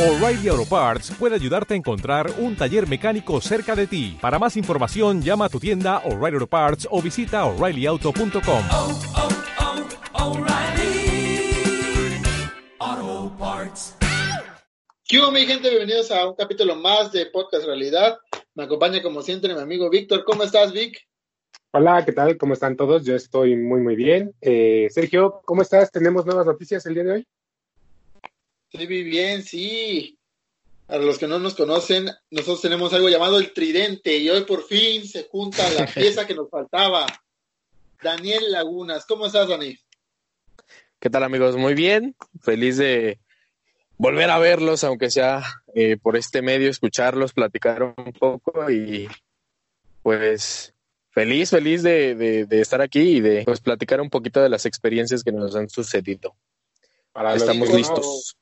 O'Reilly Auto Parts puede ayudarte a encontrar un taller mecánico cerca de ti. Para más información, llama a tu tienda O'Reilly Auto Parts o visita oreillyauto.com. oh, oh, O'Reilly Auto Parts. ¿Qué hubo, mi gente? Bienvenidos a un capítulo más de Podcast Realidad. Me acompaña como siempre mi amigo Víctor. ¿Cómo estás, Vic? Hola, ¿qué tal? ¿Cómo están todos? Yo estoy muy, muy bien. Eh, Sergio, ¿cómo estás? ¿Tenemos nuevas noticias el día de hoy? Sí, muy bien, sí. A los que no nos conocen, nosotros tenemos algo llamado el tridente y hoy por fin se junta la pieza que nos faltaba. Daniel Lagunas, ¿cómo estás, Dani? ¿Qué tal amigos? Muy bien, feliz de volver a verlos, aunque sea eh, por este medio, escucharlos, platicar un poco y pues feliz, feliz de, de- de estar aquí y de pues, platicar un poquito de las experiencias que nos han sucedido. Para los Estamos que listos.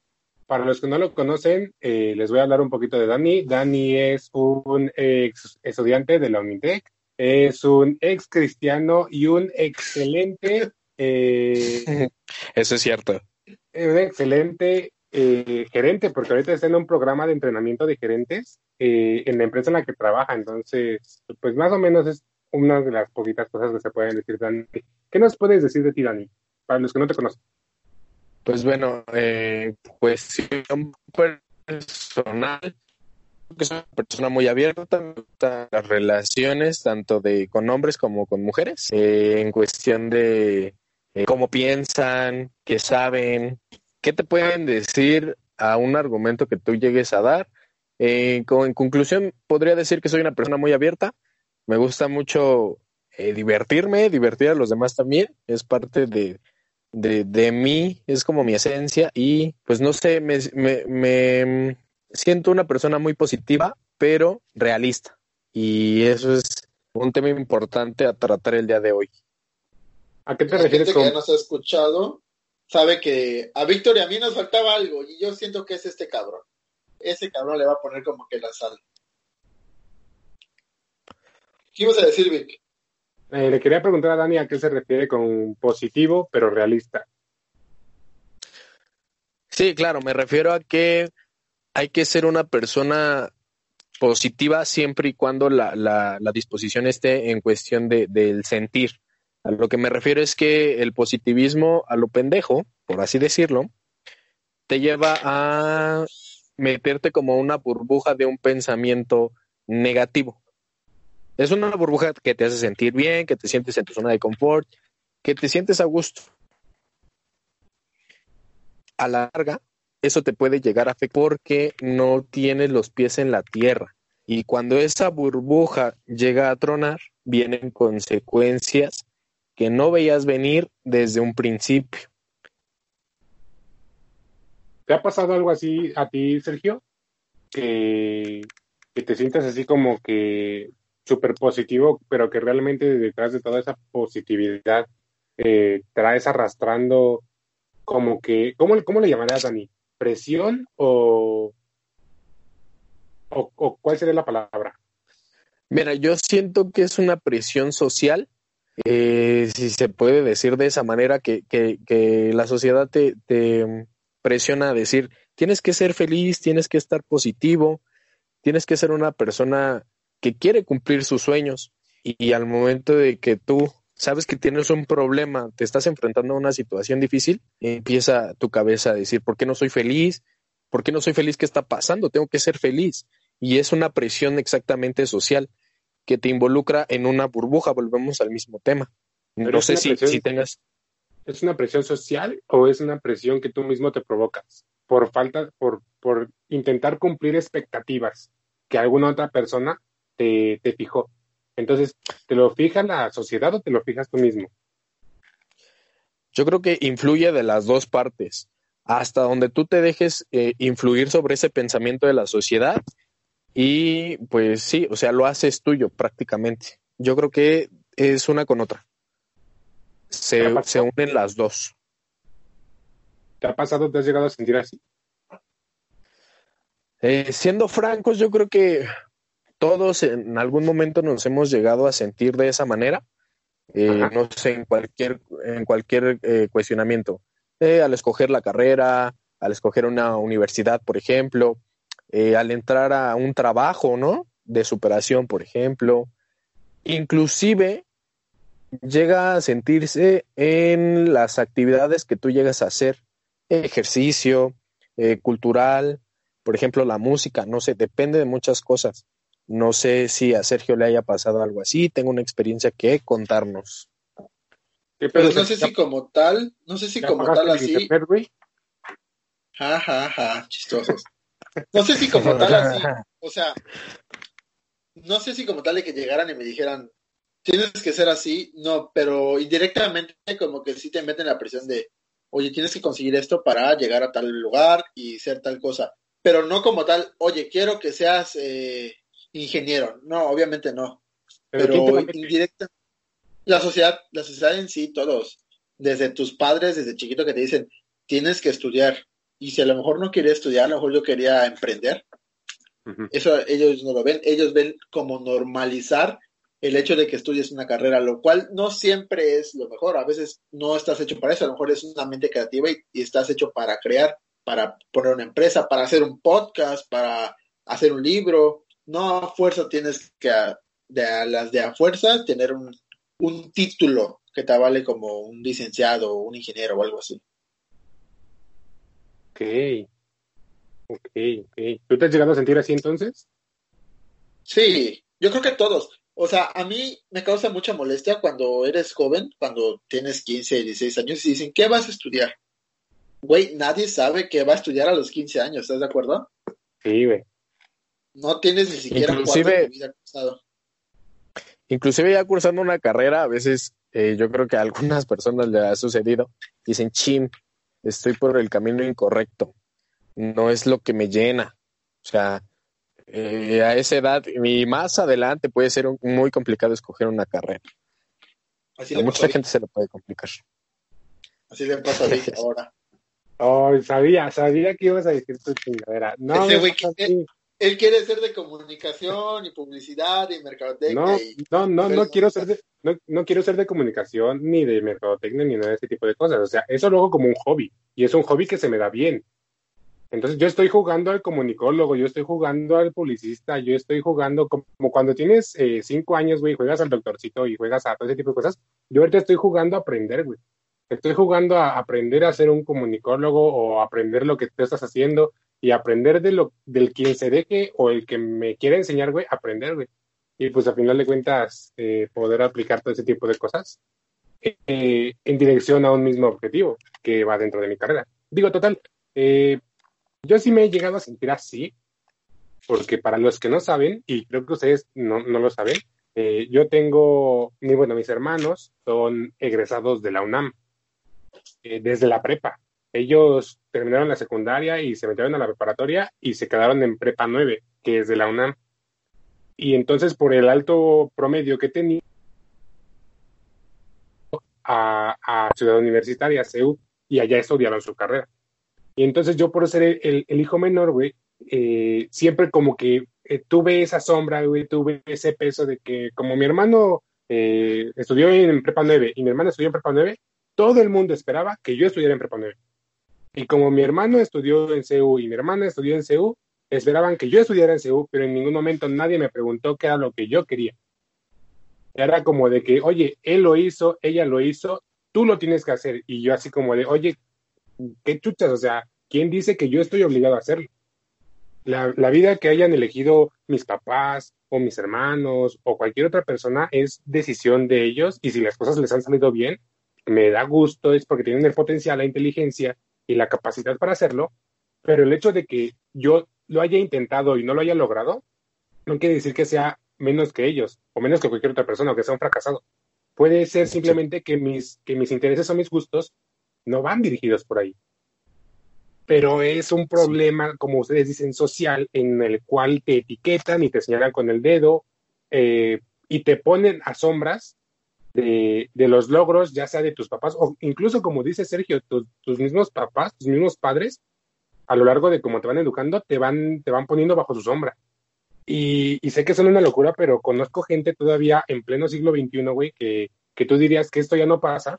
Para los que no lo conocen, eh, les voy a hablar un poquito de Dani. Dani es un ex estudiante de la Unitec, es un ex cristiano y un excelente, eh, Eso es cierto. un excelente eh, gerente, porque ahorita está en un programa de entrenamiento de gerentes en la empresa en la que trabaja. Entonces, pues más o menos es una de las poquitas cosas que se pueden decir, Dani. ¿Qué nos puedes decir de ti, Dani? Para los que no te conocen. Pues bueno, eh, cuestión personal, que soy una persona muy abierta, me gustan las relaciones tanto de con hombres como con mujeres, eh, en cuestión de eh, cómo piensan, qué saben, qué te pueden decir a un argumento que tú llegues a dar. Eh, en conclusión, podría decir que soy una persona muy abierta, me gusta mucho divertirme, divertir a los demás también, es parte de, de, de mí, es como mi esencia y pues no sé, me, me, me siento una persona muy positiva, pero realista. Y eso es un tema importante a tratar el día de hoy. ¿A qué te La refieres gente con que ya nos ha escuchado sabe que a Víctor y a mí nos faltaba algo y yo siento que es este cabrón. Ese cabrón le va a poner como que la sal. ¿Qué ibas a decir, Vic? Eh, le quería preguntar a Dani a qué se refiere con positivo, pero realista. Sí, claro, me refiero a que hay que ser una persona positiva siempre y cuando la, la, disposición esté en cuestión de, del sentir. A lo que me refiero es que el positivismo a lo pendejo, por así decirlo, te lleva a meterte como una burbuja de un pensamiento negativo. Es una burbuja que te hace sentir bien, que te sientes en tu zona de confort, que te sientes a gusto. A la larga, eso te puede llegar a afectar porque no tienes los pies en la tierra. Y cuando esa burbuja llega a tronar, vienen consecuencias que no veías venir desde un principio. ¿Te ha pasado algo así a ti, Sergio? Que, que te sientas así como que súper positivo, pero que realmente detrás de toda esa positividad eh, traes arrastrando como que, ¿cómo, cómo le llamarías, Dani? ¿Presión o, o, cuál sería la palabra? Mira, yo siento que es una presión social, eh, si se puede decir de esa manera, que, que, que la sociedad te, te presiona a decir, tienes que ser feliz, tienes que estar positivo, tienes que ser una persona que quiere cumplir sus sueños y, y al momento de que tú sabes que tienes un problema, te estás enfrentando a una situación difícil, empieza tu cabeza a decir, ¿por qué no soy feliz? ¿Por qué no soy feliz? ¿Qué está pasando? Tengo que ser feliz. Y es una presión exactamente social que te involucra en una burbuja. Volvemos al mismo tema. Pero No sé si, presión- si tengas... ¿Es una presión social o es una presión que tú mismo te provocas por falta, por, por intentar cumplir expectativas que alguna otra persona te, te fijó? Entonces, ¿te lo fija la sociedad o te lo fijas tú mismo? Yo creo que influye de las dos partes. Hasta donde tú te dejes eh, influir sobre ese pensamiento de la sociedad y pues sí, o sea, lo haces tuyo prácticamente. Yo creo que es una con otra. ¿Te ha Se, se unen las dos. ¿Te ha pasado, te has llegado a sentir así? Eh, siendo francos, yo creo que todos en algún momento nos hemos llegado a sentir de esa manera. Eh, no sé, en cualquier, en cualquier eh, cuestionamiento. Eh, al escoger la carrera, al escoger una universidad, por ejemplo, al entrar a un trabajo, ¿no? De superación, por ejemplo. Inclusive llega a sentirse en las actividades que tú llegas a hacer, ejercicio, cultural, por ejemplo, la música, no sé, depende de muchas cosas. No sé si a Sergio le haya pasado algo así, tengo una experiencia que contarnos. Pero no sé si como tal, no sé si como tal así. Ja, ja, ja, chistosos. No sé si como tal así, o sea, no sé si como tal de que llegaran y me dijeran, tienes que ser así, no, pero indirectamente como que sí te meten la presión de, oye, tienes que conseguir esto para llegar a tal lugar y ser tal cosa, pero no como tal, oye, quiero que seas eh, ingeniero, no, obviamente no, pero, indirectamente, la sociedad, la sociedad en sí, todos, desde tus padres, desde chiquito que te dicen, tienes que estudiar, y si a lo mejor no quería estudiar, a lo mejor yo quería emprender, eso ellos no lo ven, ellos ven como normalizar el hecho de que estudies una carrera, lo cual no siempre es lo mejor, a veces no estás hecho para eso, a lo mejor es una mente creativa y, estás hecho para crear, para poner una empresa, para hacer un podcast, para hacer un libro, no a fuerza tienes que, de a las de a fuerza, tener un, un título que te vale como un licenciado o un ingeniero o algo así. Ok, ok, ok. ¿Tú te has llegado a sentir así entonces? Sí, yo creo que todos. O sea, a mí me causa mucha molestia cuando eres joven, cuando tienes 15, 16 años y dicen, ¿qué vas a estudiar? Güey, nadie sabe qué va a estudiar a los 15 años, ¿estás de acuerdo? Sí, güey. No tienes ni siquiera inclusive, vida cursado. Inclusive ya cursando una carrera, a veces eh, yo creo que a algunas personas le ha sucedido, dicen, chim, estoy por el camino incorrecto, no es lo que me llena. O sea, eh, a esa edad y más adelante puede ser muy complicado escoger una carrera. a mucha gente se lo puede complicar. Así le pasa a ahora. Oh, sabía, sabía que ibas a decir tu chingadera. No, él, quiere ser de comunicación y publicidad y mercadotecnia. No, no, no, no quiero ser de, no, no, quiero ser de comunicación ni de mercadotecnia ni nada de ese tipo de cosas. O sea, eso lo hago como un hobby. Y es un hobby que se me da bien. Entonces yo estoy jugando al comunicólogo, yo estoy jugando al publicista, yo estoy jugando como, cuando tienes eh, cinco años, güey, juegas al doctorcito y juegas a todo ese tipo de cosas. Yo ahorita estoy jugando a aprender, güey. Estoy jugando a aprender a ser un comunicólogo o aprender lo que tú estás haciendo y aprender de lo, del quien se deje o el que me quiere enseñar, güey, aprender, güey. Y pues a final de cuentas eh, poder aplicar todo ese tipo de cosas eh, en dirección a un mismo objetivo que va dentro de mi carrera. Digo, total, eh, yo sí me he llegado a sentir así, porque para los que no saben, y creo que ustedes no, lo saben, eh, yo tengo, bueno, mis hermanos son egresados de la UNAM, desde la prepa. Ellos terminaron la secundaria y se metieron a la preparatoria y se quedaron en prepa 9, que es de la UNAM. Y entonces, por el alto promedio que tenía, a, a Ciudad Universitaria, CEU, y allá estudiaron su carrera. Y entonces yo por ser el, hijo menor, güey, eh, siempre como que eh, tuve esa sombra, güey, tuve ese peso de que como mi hermano eh, estudió en Prepa 9 y mi hermana estudió en Prepa 9, todo el mundo esperaba que yo estudiara en Prepa 9. Y como mi hermano estudió en CEU y mi hermana estudió en CEU, esperaban que yo estudiara en CEU, pero en ningún momento nadie me preguntó qué era lo que yo quería. Era como de que, oye, él lo hizo, ella lo hizo, tú lo tienes que hacer. Y yo así como de, oye, qué chuchas, o sea, ¿quién dice que yo estoy obligado a hacerlo? La, vida que hayan elegido mis papás o mis hermanos o cualquier otra persona es decisión de ellos y si las cosas les han salido bien, me da gusto, es porque tienen el potencial, la inteligencia y la capacidad para hacerlo, pero el hecho de que yo lo haya intentado y no lo haya logrado, no quiere decir que sea menos que ellos o menos que cualquier otra persona o que sea un fracasado. Puede ser simplemente que mis, que mis intereses o mis gustos no van dirigidos por ahí. Pero es un problema, como ustedes dicen, social, en el cual te etiquetan y te señalan con el dedo eh, y te ponen a sombras de, los logros, ya sea de tus papás, o incluso, como dice Sergio, tus mismos papás, tus mismos padres, a lo largo de cómo te van educando, te van, te van poniendo bajo su sombra. Y, sé que son una locura, pero conozco gente todavía en pleno siglo XXI, güey, que, que tú dirías que esto ya no pasa,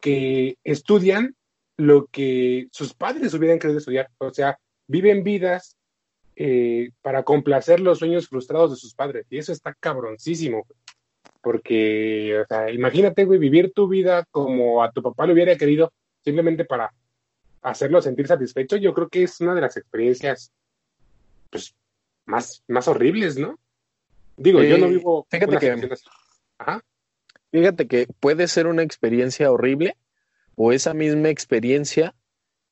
que estudian lo que sus padres hubieran querido estudiar. O sea, viven vidas eh, para complacer los sueños frustrados de sus padres. Y eso está cabroncísimo. Porque, o sea, imagínate, güey, vivir tu vida como a tu papá le hubiera querido, simplemente para hacerlo sentir satisfecho. Yo creo que es una de las experiencias, pues, más, más horribles, ¿no? Digo, yo no vivo. fíjate una que-. Ajá. Fíjate que puede ser una experiencia horrible o esa misma experiencia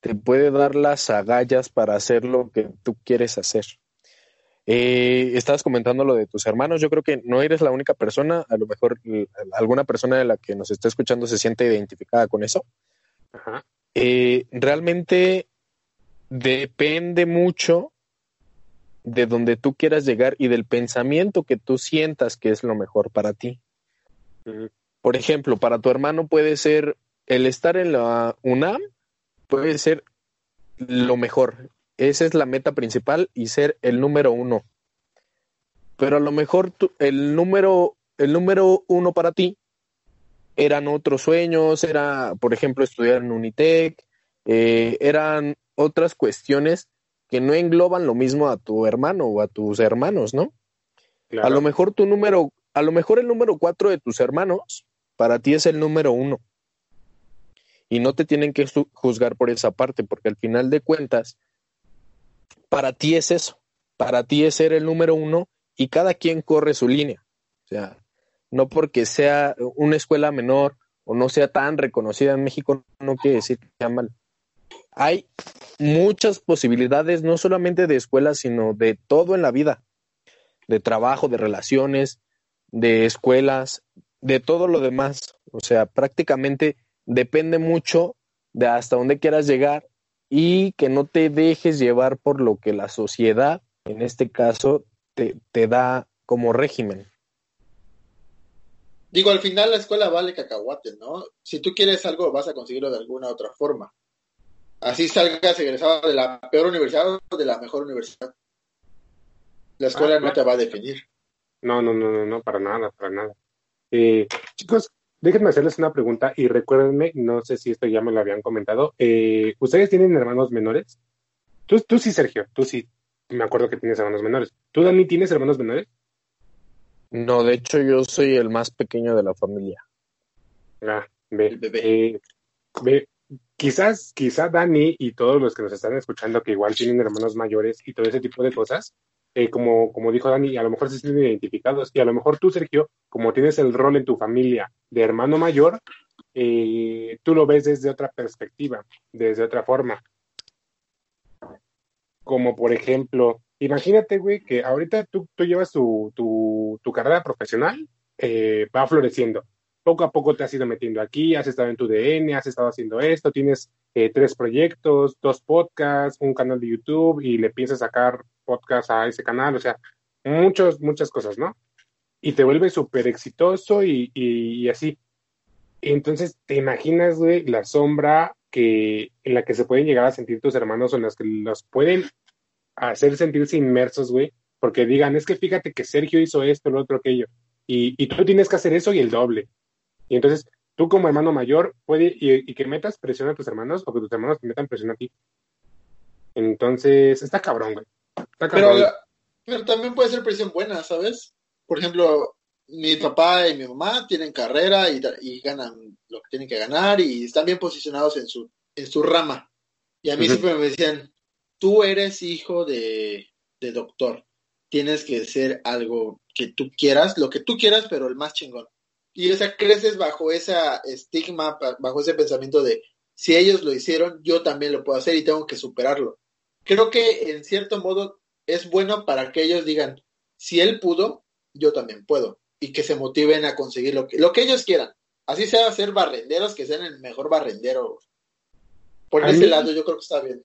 te puede dar las agallas para hacer lo que tú quieres hacer. Eh, estabas comentando lo de tus hermanos. Yo creo que no eres la única persona. A lo mejor eh, alguna persona de la que nos está escuchando se siente identificada con eso. Ajá. Eh, realmente depende mucho de donde tú quieras llegar y del pensamiento que tú sientas que es lo mejor para ti. Por ejemplo, para tu hermano puede ser el estar en la UNAM, puede ser lo mejor. Esa es la meta principal y ser el número uno. Pero a lo mejor tú- el número, el número uno para ti eran otros sueños, era, por ejemplo, estudiar en Unitec, eh, eran otras cuestiones que no engloban lo mismo a tu hermano o a tus hermanos, ¿no? Claro. A lo mejor tu número, a lo mejor el número cuatro de tus hermanos para ti es el número uno. Y no te tienen que juzgar por esa parte, porque al final de cuentas, para ti es eso. Para ti es ser el número uno y cada quien corre su línea. O sea, no porque sea una escuela menor o no sea tan reconocida en México, no quiere decir que sea mal. Hay muchas posibilidades, no solamente de escuelas, sino de todo en la vida de trabajo, de relaciones, de escuelas, de todo lo demás. O sea, prácticamente depende mucho de hasta dónde quieras llegar y que no te dejes llevar por lo que la sociedad, en este caso, te, te da como régimen. Digo, al final la escuela vale cacahuate, ¿no? Si tú quieres algo, vas a conseguirlo de alguna otra forma. Así salgas egresado de la peor universidad o de la mejor universidad. La escuela Ah, no te va a definir. No, no, no, no, no, para nada, para nada. Eh, chicos, déjenme hacerles una pregunta y recuérdenme, no sé si esto ya me lo habían comentado. eh, ¿Ustedes tienen hermanos menores? Tú, tú sí, Sergio, tú sí. Me acuerdo que tienes hermanos menores. ¿Tú, Dani, tienes hermanos menores? No, de hecho yo soy el más pequeño de la familia. Ah, ve, El bebé. eh, ve, quizás, quizá Dani y todos los que nos están escuchando que igual tienen hermanos mayores y todo ese tipo de cosas, eh, como, como dijo Dani, a lo mejor se sienten identificados y a lo mejor tú, Sergio, como tienes el rol en tu familia de hermano mayor, eh, tú lo ves desde otra perspectiva, desde otra forma. Como por ejemplo, imagínate, güey, que ahorita tú, tú llevas tu, tu, tu carrera profesional, eh, va floreciendo poco a poco te has ido metiendo aquí, has estado en tu DN, has estado haciendo esto, tienes eh, tres proyectos, dos podcasts, un canal de YouTube y le piensas sacar podcast a ese canal, o sea, muchos, muchas cosas, ¿no? Y te vuelves súper exitoso y, y, y así. Entonces, ¿te imaginas, güey, la sombra que, en la que se pueden llegar a sentir tus hermanos o en las que los pueden hacer sentirse inmersos, güey? Porque digan, es que fíjate que Sergio hizo esto, lo otro, aquello. Y, y tú tienes que hacer eso y el doble. Y entonces tú como hermano mayor puede y, y que metas presión a tus hermanos o que tus hermanos te metan presión a ti. Entonces, está cabrón, güey. Pero, pero también puede ser presión buena, ¿sabes? Por ejemplo, mi papá y mi mamá tienen carrera y, y ganan lo que tienen que ganar y están bien posicionados en su, en su rama. Y a mí siempre me decían, tú eres hijo de, de doctor, tienes que ser algo que tú quieras, lo que tú quieras, pero el más chingón. Y o sea, creces bajo ese estigma, bajo ese pensamiento de, si ellos lo hicieron, yo también lo puedo hacer y tengo que superarlo. Creo que en cierto modo es bueno para que ellos digan, si él pudo, yo también puedo. Y que se motiven a conseguir lo que, lo que ellos quieran. Así sea ser barrenderos, que sean el mejor barrendero. Por A ese mí- lado yo creo que está bien.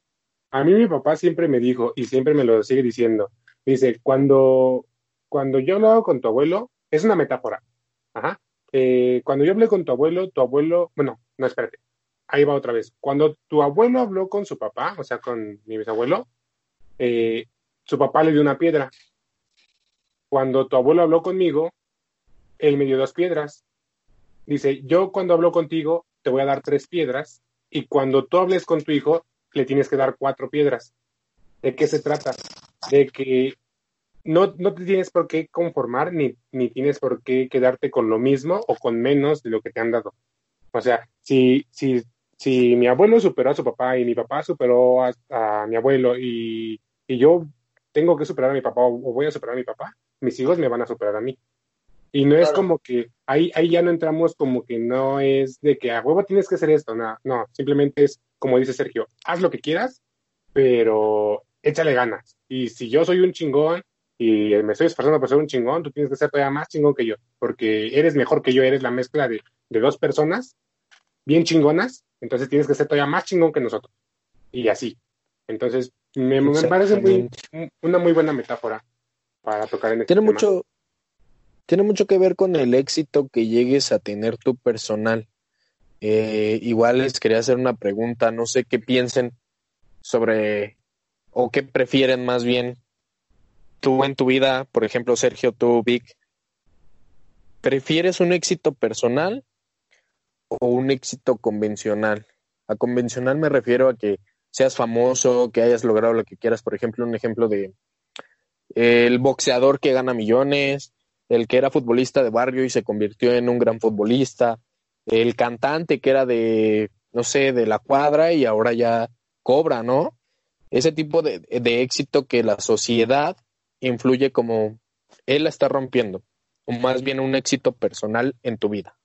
A mí mi papá siempre me dijo, y siempre me lo sigue diciendo, dice, cuando, cuando yo hablaba con tu abuelo, es una metáfora, ajá, Eh, cuando yo hablé con tu abuelo, tu abuelo, bueno, no, espérate, ahí va otra vez, cuando tu abuelo habló con su papá, o sea, con mi bisabuelo, eh, su papá le dio una piedra. Cuando tu abuelo habló conmigo, él me dio dos piedras. Dice, yo cuando hablo contigo, te voy a dar tres piedras y cuando tú hables con tu hijo, le tienes que dar cuatro piedras. ¿De qué se trata? De que no, no te tienes por qué conformar ni, ni tienes por qué quedarte con lo mismo o con menos de lo que te han dado. O sea, si, si, si mi abuelo superó a su papá y mi papá superó a, a mi abuelo y, y yo tengo que superar a mi papá o voy a superar a mi papá, mis hijos me van a superar a mí. Y no es como que ahí, ahí ya no entramos como que no es de que a huevo tienes que hacer esto, no, no, simplemente es como dice Sergio, haz lo que quieras, pero échale ganas. Y si yo soy un chingón y me estoy esforzando por ser un chingón, tú tienes que ser todavía más chingón que yo, porque eres mejor que yo, eres la mezcla de, de dos personas bien chingonas, entonces tienes que ser todavía más chingón que nosotros. Y así. Entonces, me, me parece muy, una muy buena metáfora para tocar en este Tiene tema. mucho, tiene mucho que ver con el éxito que llegues a tener tu personal. Eh, igual les quería hacer una pregunta, no sé qué piensen sobre, o qué prefieren más bien tú en tu vida, por ejemplo, Sergio, tú, Vic, ¿prefieres un éxito personal o un éxito convencional? A convencional me refiero a que seas famoso, que hayas logrado lo que quieras, por ejemplo, un ejemplo de el boxeador que gana millones, el que era futbolista de barrio y se convirtió en un gran futbolista, el cantante que era de, no sé, de la cuadra y ahora ya cobra, ¿no? Ese tipo de, de éxito que la sociedad influye como él la está rompiendo, o más bien un éxito personal en tu vida.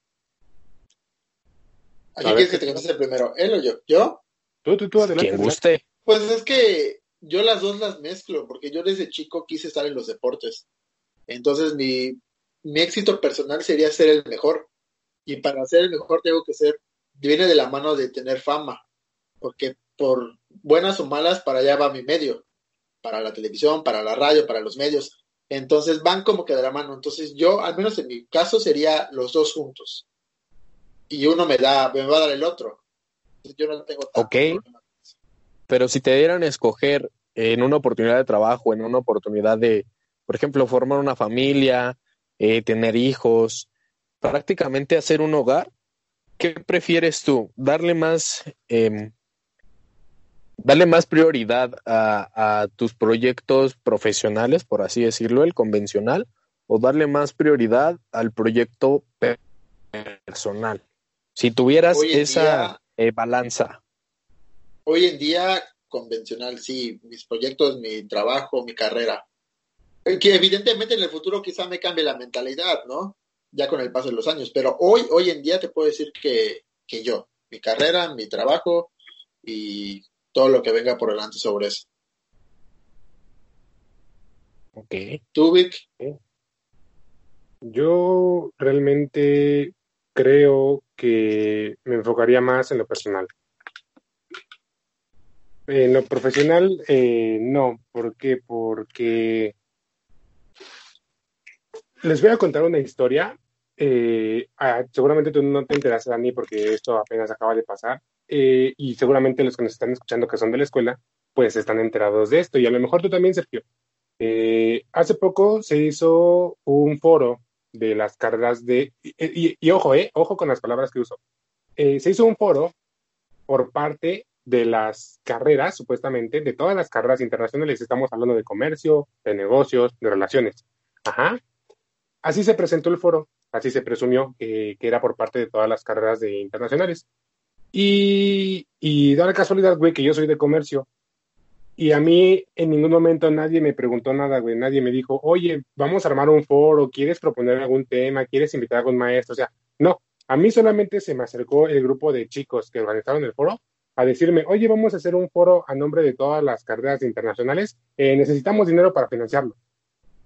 ¿A quién quieres que te conteste primero? ¿Él o yo? ¿Yo? Tú, tú, tú, adelante. Quien adelante. guste. Pues es que yo las dos las mezclo, porque yo desde chico quise estar en los deportes. Entonces mi, mi éxito personal sería ser el mejor. Y para ser el mejor tengo que ser, viene de la mano de tener fama, porque por buenas o malas, para allá va mi medio, para la televisión, para la radio, para los medios. Entonces van como que de la mano. Entonces yo, al menos en mi caso, sería los dos juntos. Y uno me da, me va a dar el otro. Yo no tengo tanto Ok. problema. Pero si te dieran a escoger en una oportunidad de trabajo, en una oportunidad de, por ejemplo, formar una familia, eh, tener hijos, prácticamente hacer un hogar, ¿qué prefieres tú? ¿Darle más, em, darle más prioridad a, a tus proyectos profesionales, por así decirlo, el convencional, o darle más prioridad al proyecto pe- personal? Si tuvieras esa día- eh, balanza. Hoy en día, convencional, sí, mis proyectos, mi trabajo, mi carrera. Eh, Que evidentemente en el futuro quizá me cambie la mentalidad, ¿no? Ya con el paso de los años, pero hoy, hoy en día te puedo decir que, que yo, mi carrera, mi trabajo y todo lo que venga por delante sobre eso. Ok. ¿Tú, Vic? Yo realmente creo que me enfocaría más en lo personal. En lo profesional, eh, no. ¿Por qué? Porque les voy a contar una historia. Eh, ah, seguramente tú no te enteras, Dani, porque esto apenas acaba de pasar. Eh, y seguramente los que nos están escuchando que son de la escuela, pues están enterados de esto. Y a lo mejor tú también, Sergio. Hace poco se hizo un foro de las carreras de... Y, ojo, eh, ojo con las palabras que uso. Eh, se hizo un foro por parte de las carreras, supuestamente, de todas las carreras internacionales. Estamos hablando de comercio, de negocios, de relaciones. Ajá. Así se presentó el foro, así se presumió que, que era por parte de todas las carreras de internacionales. Y, y da la casualidad, güey, que yo soy de comercio. Y a mí en ningún momento nadie me preguntó nada, güey. Nadie me dijo, oye, vamos a armar un foro, ¿quieres proponer algún tema? ¿Quieres invitar a algún maestro? O sea, no. A mí solamente se me acercó el grupo de chicos que organizaron el foro a decirme, oye, vamos a hacer un foro a nombre de todas las carreras internacionales. Eh, necesitamos dinero para financiarlo.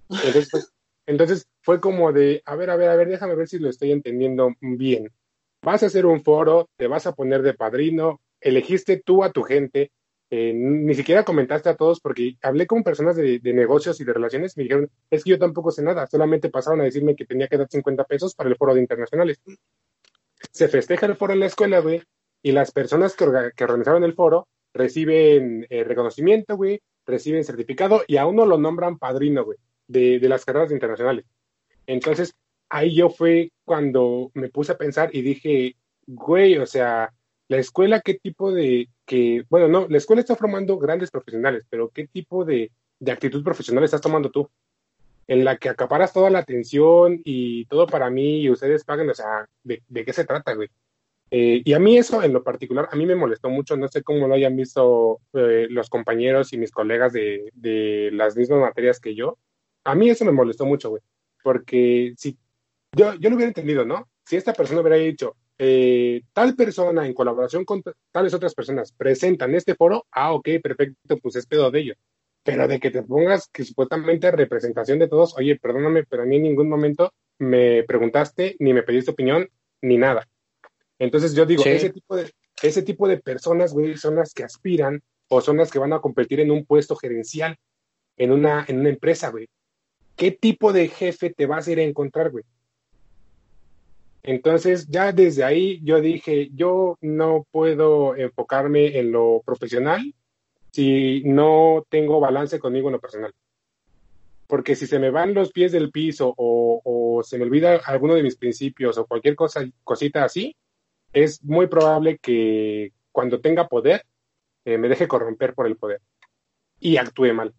Entonces, pues, entonces fue como de, a ver, a ver, a ver, déjame ver si lo estoy entendiendo bien. Vas a hacer un foro, te vas a poner de padrino, elegiste tú a tu gente, eh, ni siquiera comentaste a todos porque hablé con personas de, de negocios y de relaciones y me dijeron, es que yo tampoco sé nada, solamente pasaron a decirme que tenía que dar 50 pesos para el foro de internacionales. Se festeja el foro en la escuela, güey, y las personas que, orga- que organizaron el foro reciben eh, reconocimiento, güey, reciben certificado y a uno lo nombran padrino, güey, de, de las carreras internacionales. Entonces, ahí yo fue cuando me puse a pensar y dije, güey, o sea, la escuela, ¿qué tipo de, que, bueno, no, la escuela está formando grandes profesionales, pero ¿qué tipo de, de actitud profesional estás tomando tú? En la que acaparas toda la atención y todo para mí y ustedes pagan, o sea, ¿de, qué se trata, güey? Eh, y a mí eso en lo particular, a mí me molestó mucho, no sé cómo lo hayan visto eh, los compañeros y mis colegas de, de, las mismas materias que yo. A mí eso me molestó mucho, güey, porque si yo, yo lo hubiera entendido, ¿no? Si esta persona hubiera dicho, eh, tal persona en colaboración con tales otras personas presentan este foro, ah, ok, perfecto, pues es pedo de ellos. Pero de que te pongas que supuestamente representación de todos, oye, perdóname, pero a mí en ningún momento me preguntaste, ni me pediste opinión, ni nada. Entonces yo digo, sí. ese, tipo de, ese tipo de personas, güey, son las que aspiran o son las que van a competir en un puesto gerencial en una, en una empresa, güey. ¿Qué tipo de jefe te vas a ir a encontrar, güey? Entonces, ya desde ahí yo dije, yo no puedo enfocarme en lo profesional si no tengo balance conmigo en lo personal. Porque si se me van los pies del piso o, se me olvida alguno de mis principios o cualquier cosa, cosita así, es muy probable que cuando tenga poder eh, me deje corromper por el poder y actúe mal.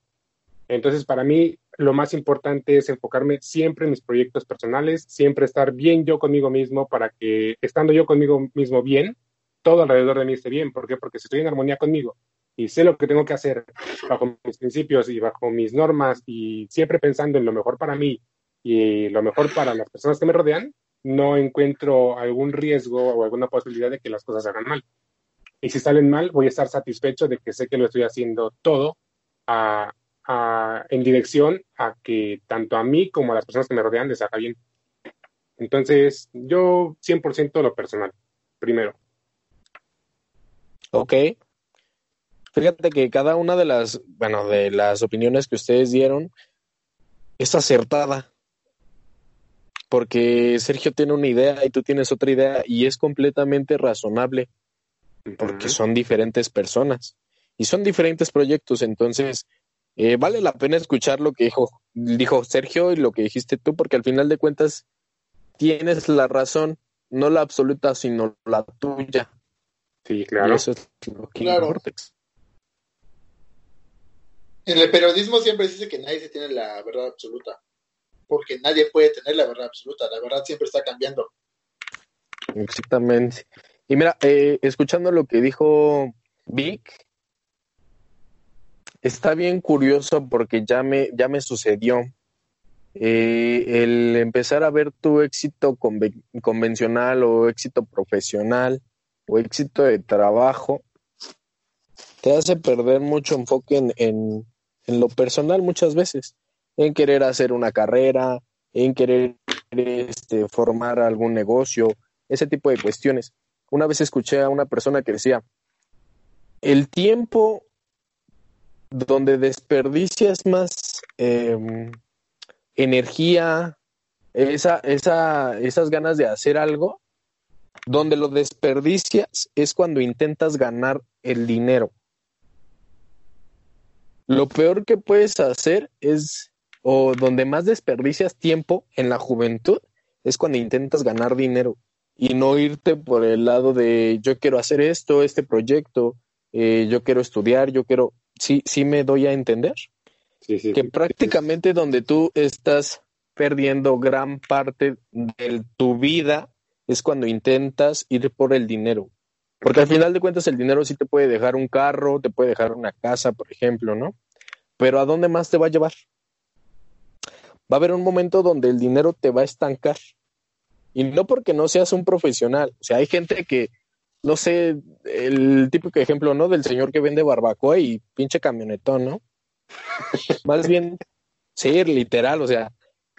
Entonces, para mí, lo más importante es enfocarme siempre en mis proyectos personales, siempre estar bien yo conmigo mismo para que, estando yo conmigo mismo bien, todo alrededor de mí esté bien. ¿Por qué? Porque si estoy en armonía conmigo y sé lo que tengo que hacer bajo mis principios y bajo mis normas y siempre pensando en lo mejor para mí y lo mejor para las personas que me rodean, no encuentro algún riesgo o alguna posibilidad de que las cosas hagan mal. Y si salen mal, voy a estar satisfecho de que sé que lo estoy haciendo todo a, a, en dirección a que tanto a mí como a las personas que me rodean les haga bien. Entonces, yo 100% lo personal, primero. Ok. Fíjate que cada una de las, bueno, de las opiniones que ustedes dieron es acertada porque Sergio tiene una idea y tú tienes otra idea y es completamente razonable porque son diferentes personas y son diferentes proyectos, entonces eh, vale la pena escuchar lo que dijo, dijo Sergio y lo que dijiste tú porque al final de cuentas tienes la razón, no la absoluta, sino la tuya. Sí, claro. Y eso es lo que Claro. importa. En el periodismo siempre se dice que nadie se tiene la verdad absoluta, porque nadie puede tener la verdad absoluta, la verdad siempre está cambiando. Exactamente. Y mira, eh, escuchando lo que dijo Vic, está bien curioso porque ya me, ya me sucedió. Eh, el empezar a ver tu éxito conven- convencional o éxito profesional o éxito de trabajo te hace perder mucho enfoque en, en, en lo personal muchas veces, en querer hacer una carrera, en querer este, formar algún negocio, ese tipo de cuestiones. Una vez escuché a una persona que decía, el tiempo donde desperdicias más eh, energía, esa, esa, esas ganas de hacer algo, donde lo desperdicias es cuando intentas ganar el dinero. Lo peor que puedes hacer es, o donde más desperdicias tiempo en la juventud, es cuando intentas ganar dinero y no irte por el lado de yo quiero hacer esto, este proyecto, eh, yo quiero estudiar, yo quiero, sí, sí me doy a entender Sí, sí, que sí. prácticamente donde tú estás perdiendo gran parte de tu vida es cuando intentas ir por el dinero. Porque al final de cuentas el dinero sí te puede dejar un carro, te puede dejar una casa, por ejemplo, ¿no? Pero ¿a dónde más te va a llevar? Va a haber un momento donde el dinero te va a estancar. Y no porque no seas un profesional. O sea, hay gente que, no sé, el típico ejemplo, ¿no? Del señor que vende barbacoa y pinche camionetón, ¿no? Más bien, sí, literal, o sea,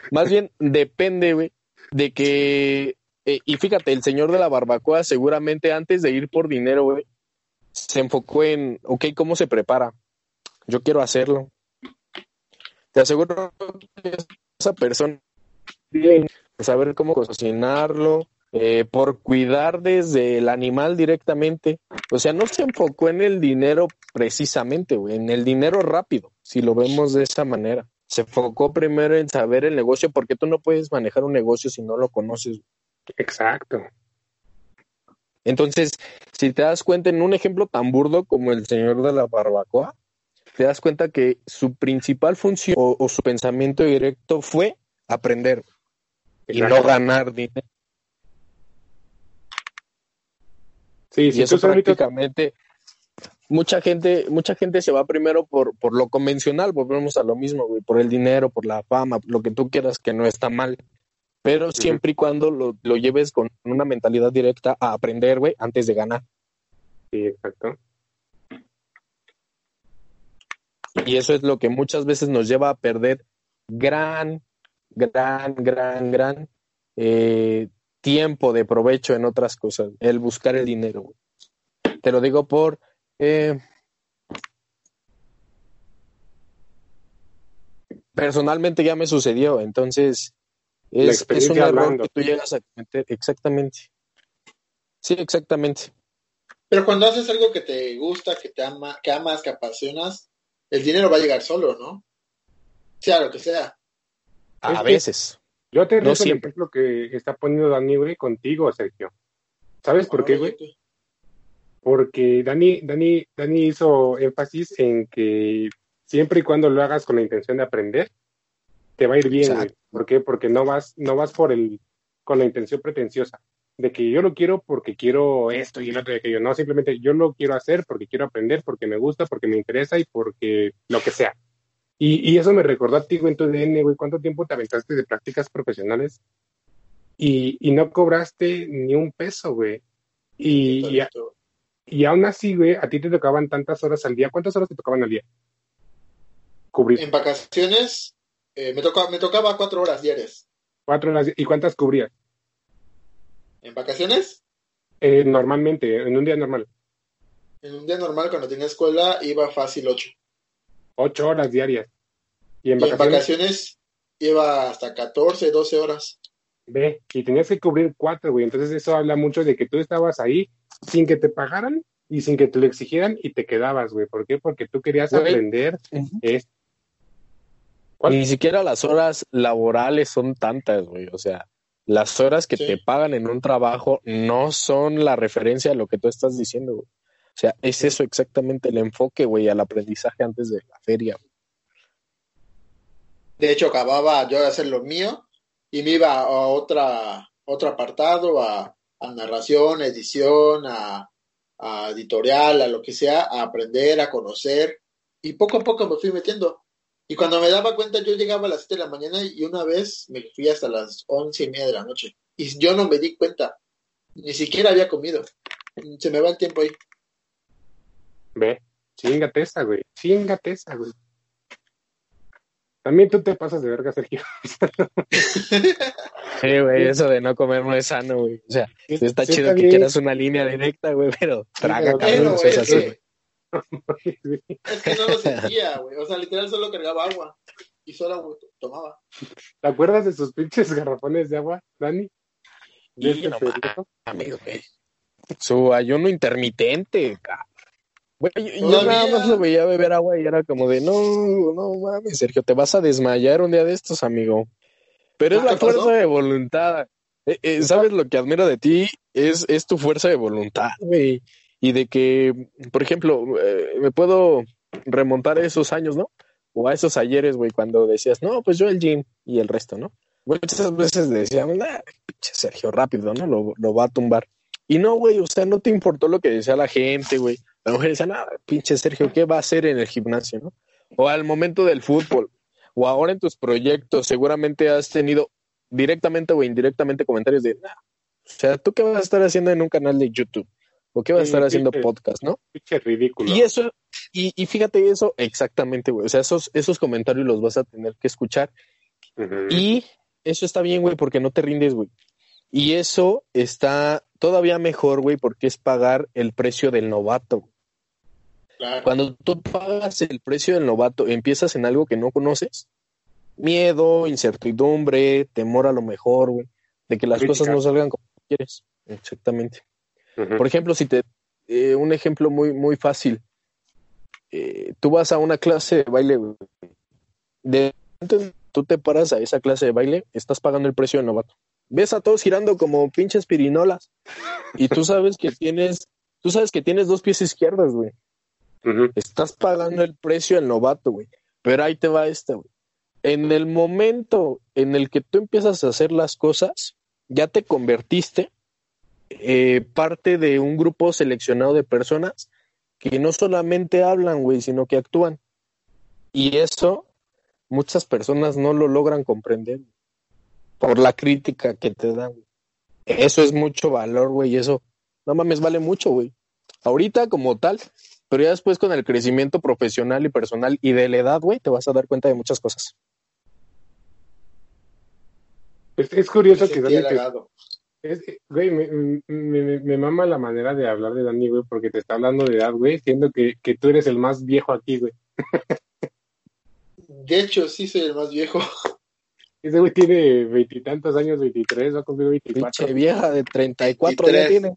más bien depende, güey, de que, eh, y fíjate, el señor de la barbacoa seguramente antes de ir por dinero, güey, se enfocó en, ok, ¿cómo se prepara? Yo quiero hacerlo. Te aseguro que esa persona tiene que saber cómo cocinarlo, eh, por cuidar desde el animal directamente. O sea, no se enfocó en el dinero precisamente, güey, en el dinero rápido, si lo vemos de esa manera. Se enfocó primero en saber el negocio, porque tú no puedes manejar un negocio si no lo conoces. Exacto. Entonces, si te das cuenta en un ejemplo tan burdo como el señor de la barbacoa, te das cuenta que su principal función o, o su pensamiento directo fue aprender y no ganar dinero. Sí, Y si eso prácticamente, mucha gente, mucha gente se va primero por, por lo convencional, volvemos a lo mismo, güey, por el dinero, por la fama, lo que tú quieras, que no está mal. Pero siempre y cuando lo, lo lleves con una mentalidad directa a aprender, güey, antes de ganar. Sí, exacto. Y eso es lo que muchas veces nos lleva a perder gran, gran, gran, gran eh, tiempo de provecho en otras cosas, el buscar el dinero. güey. Te lo digo por... eh, personalmente ya me sucedió, entonces es, es un error hablando. que tú llegas a cometer. Exactamente. Sí, exactamente. Pero cuando haces algo que te gusta, que te ama, que amas, que apasionas, el dinero va a llegar solo, ¿no? Sea lo que sea. A Es que- veces. Yo te No el ejemplo que está poniendo Dani, güey, contigo, Sergio. ¿Sabes por qué, güey? Porque Dani, Dani, Dani hizo énfasis en que siempre y cuando lo hagas con la intención de aprender, te va a ir bien, güey. ¿Por qué? Porque no vas, no vas por el, con la intención pretenciosa de que yo lo quiero porque quiero esto y el otro y aquello. No, simplemente yo lo quiero hacer porque quiero aprender, porque me gusta, porque me interesa y porque lo que sea. Y, y eso me recordó a ti, güey, en tu DN, güey, ¿cuánto tiempo te aventaste de prácticas profesionales? Y, y no cobraste ni un peso, güey. Y, y, y aún así, güey, a ti te tocaban tantas horas al día. ¿Cuántas horas te tocaban al día? Cubrir En vacaciones eh, me, toca, me tocaba cuatro horas diarias. cuatro horas. ¿Y cuántas cubrías? En vacaciones, Eh, normalmente, en un día normal. en un día normal cuando tenía escuela, iba fácil ocho. Ocho horas diarias. Y en Y en vacaciones, vacaciones iba hasta 14, 12 horas. ve, y tenías que cubrir cuatro, güey. Entonces eso habla mucho de que tú estabas ahí sin que te pagaran y sin que te lo exigieran y te quedabas, güey. ¿Por qué? Porque tú querías Güey. aprender esto. ¿Cuál? Ni siquiera las horas laborales son tantas, güey. O sea, las horas que Sí. te pagan en un trabajo no son la referencia a lo que tú estás diciendo, güey. Sea, es eso exactamente el enfoque, güey, al aprendizaje antes de la feria. De hecho, acababa yo de hacer lo mío y me iba a otra, otro apartado, a, a narración, edición, a, a editorial, a lo que sea, a aprender, a conocer. Y poco a poco me fui metiendo. Y cuando me daba cuenta, yo llegaba a las 7 de la mañana y una vez me fui hasta las once y media de la noche. Y yo no me di cuenta. Ni siquiera había comido. Se me va el tiempo ahí. Ve, chingate esa, güey. Chingate esa, güey. También tú te pasas de verga, Sergio. Sí, güey, eso de no comer no es sano, güey. O sea, Sí, está sí chido que quieras una línea directa, güey, pero traga, pero- cabrón, eso es así, es güey. Es que no lo sentía, güey. O sea, literal solo cargaba agua. Y solo tomaba. ¿Te acuerdas de sus pinches garrafones de agua, Dani? De Y este no. Amigo, güey. Su ayuno intermitente, cabrón. Güey, yo, nada más lo veía beber agua y era como de, no, no mames, Sergio, te vas a desmayar un día de estos, amigo. Pero es Ah, la fuerza de voluntad. Eh, eh, ¿Sabes lo que admiro de ti? Es, es tu fuerza de voluntad, güey. Y de que, por ejemplo, eh, me puedo remontar a esos años, ¿no? O a esos ayeres, güey, cuando decías, no, pues yo el gym y el resto, ¿no? Muchas veces decíamos, pinche Sergio, rápido, ¿no? Lo, lo va a tumbar. Y no, güey, o sea, no te importó lo que decía la gente, güey. La mujer decía, no, pinche Sergio, ¿qué va a hacer en el gimnasio, no? O al momento del fútbol, o ahora en tus proyectos, seguramente has tenido directamente o indirectamente comentarios de, nah, o sea, ¿tú qué vas a estar haciendo en un canal de YouTube? ¿O qué vas a Sí, estar haciendo pinche- podcast, no? Pinche ridículo. Y eso, y, y fíjate eso, exactamente, güey. O sea, esos, esos comentarios los vas a tener que escuchar y eso está bien, güey, porque no te rindes, güey. Y eso está todavía mejor, güey, porque es pagar el precio del novato. Claro. Cuando tú pagas el precio del novato, empiezas en algo que no conoces, miedo, incertidumbre, temor a lo mejor, güey, de que las Crítica. cosas no salgan como quieres. Exactamente. Por ejemplo, si te eh, un ejemplo muy muy fácil, Eh, tú vas a una clase de baile, güey. de tú te paras a esa clase de baile, estás pagando el precio del novato. ves a todos girando como pinches pirinolas. Y tú sabes que tienes, tú sabes que tienes dos pies izquierdos, güey. Estás pagando el precio al novato, güey. Pero ahí te va esta, güey. En el momento en el que tú empiezas a hacer las cosas, ya te convertiste eh, parte de un grupo seleccionado de personas que no solamente hablan, güey, sino que actúan. Y eso muchas personas no lo logran comprender por la crítica que te dan. Eso es mucho valor, güey, eso, no mames, vale mucho, güey. Ahorita como tal, pero ya después con el crecimiento profesional y personal y de la edad, güey, te vas a dar cuenta de muchas cosas. Es, es curioso Me que Dani te- es- güey, me, me, me- me mama la manera de hablar de Dani, güey, porque te está hablando de edad, güey, siendo que, que tú eres el más viejo aquí, güey. De hecho, sí soy el más viejo. Ese güey tiene veintitantos años, veintitrés, va a cumplir veinticuatro. Pinche vieja de 34 ya 23. tiene.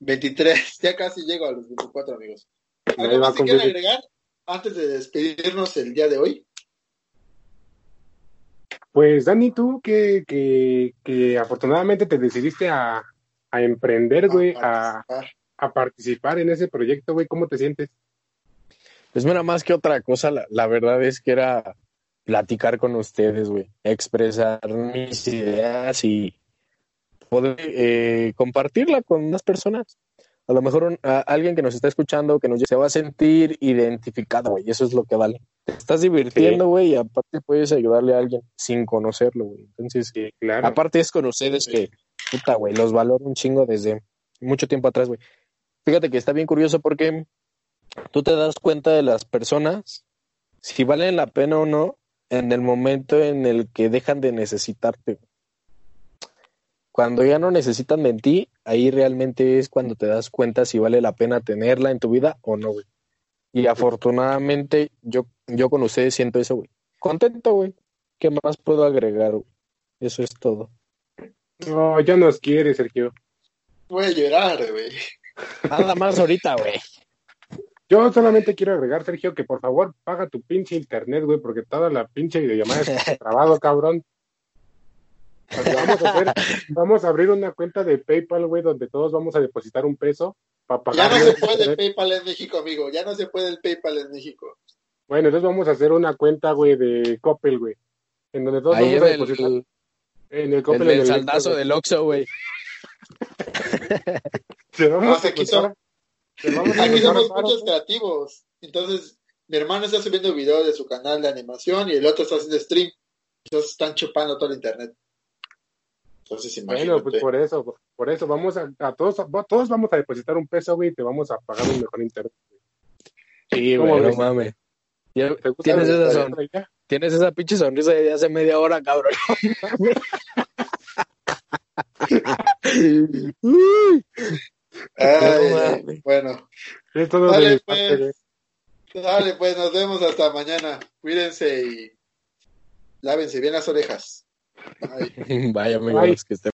23, ya casi llego a los 24 amigos. ¿Algo más que agregar antes de despedirnos el día de hoy? Pues Dani, tú que, que, que afortunadamente te decidiste a, a emprender, güey, a, participar. a participar en ese proyecto, güey, ¿cómo te sientes? Pues mira, más que otra cosa, la, la verdad es que era platicar con ustedes, güey, expresar mis ideas y poder eh, compartirla con más personas. A lo mejor un- a alguien que nos está escuchando, que nos se va a sentir identificado, güey, eso es lo que vale. Te estás divirtiendo, güey, y aparte puedes ayudarle a alguien sin conocerlo, güey. Entonces, Sí, claro. Aparte es con ustedes que, puta, güey, los valoro un chingo desde mucho tiempo atrás, güey. Fíjate que está bien curioso porque tú te das cuenta de las personas, si valen la pena o no, en el momento en el que dejan de necesitarte. Cuando ya no necesitan de ti, ahí realmente es cuando te das cuenta si vale la pena tenerla en tu vida o no, güey. Y afortunadamente yo, yo con ustedes siento eso, güey. Contento, güey. ¿Qué más puedo agregar, güey? Eso es todo. No, ya nos quiere, Sergio. Voy a llorar, güey. Nada más ahorita, güey. Yo solamente quiero agregar, Sergio, que por favor paga tu pinche internet, güey, porque toda la pinche videollamada está trabado, cabrón. Vamos a, hacer, vamos a abrir una cuenta de PayPal, güey, donde todos vamos a depositar un peso para Ya pagar. no se puede el. PayPal en México, amigo. Ya no se puede el PayPal en México. Bueno, entonces vamos a hacer una cuenta, güey, de Coppel, güey, en donde todos Ahí vamos a el, depositar el, en el Coppel. del en el saldazo del Oxxo, güey. vamos No, a aquí vamos a somos paro, muchos creativos. Entonces, mi hermano está subiendo video de su canal de animación y el otro está haciendo stream. Entonces están chupando todo el internet. Entonces, imagínate. Bueno, pues por eso, por eso vamos a, a todos, a- todos vamos a depositar un peso, güey, y te vamos a pagar un mejor internet. Sí, ¿Cómo güey, no mames. Ya ¿Te gusta Tienes esa, son- tienes esa pinche sonrisa de hace media hora, cabrón. Uy, Ay, No bueno, Dale, parte, pues. güey. dale, pues nos vemos hasta mañana. Cuídense y lávense bien las orejas. Bye. Vaya amigos, Bye. que estén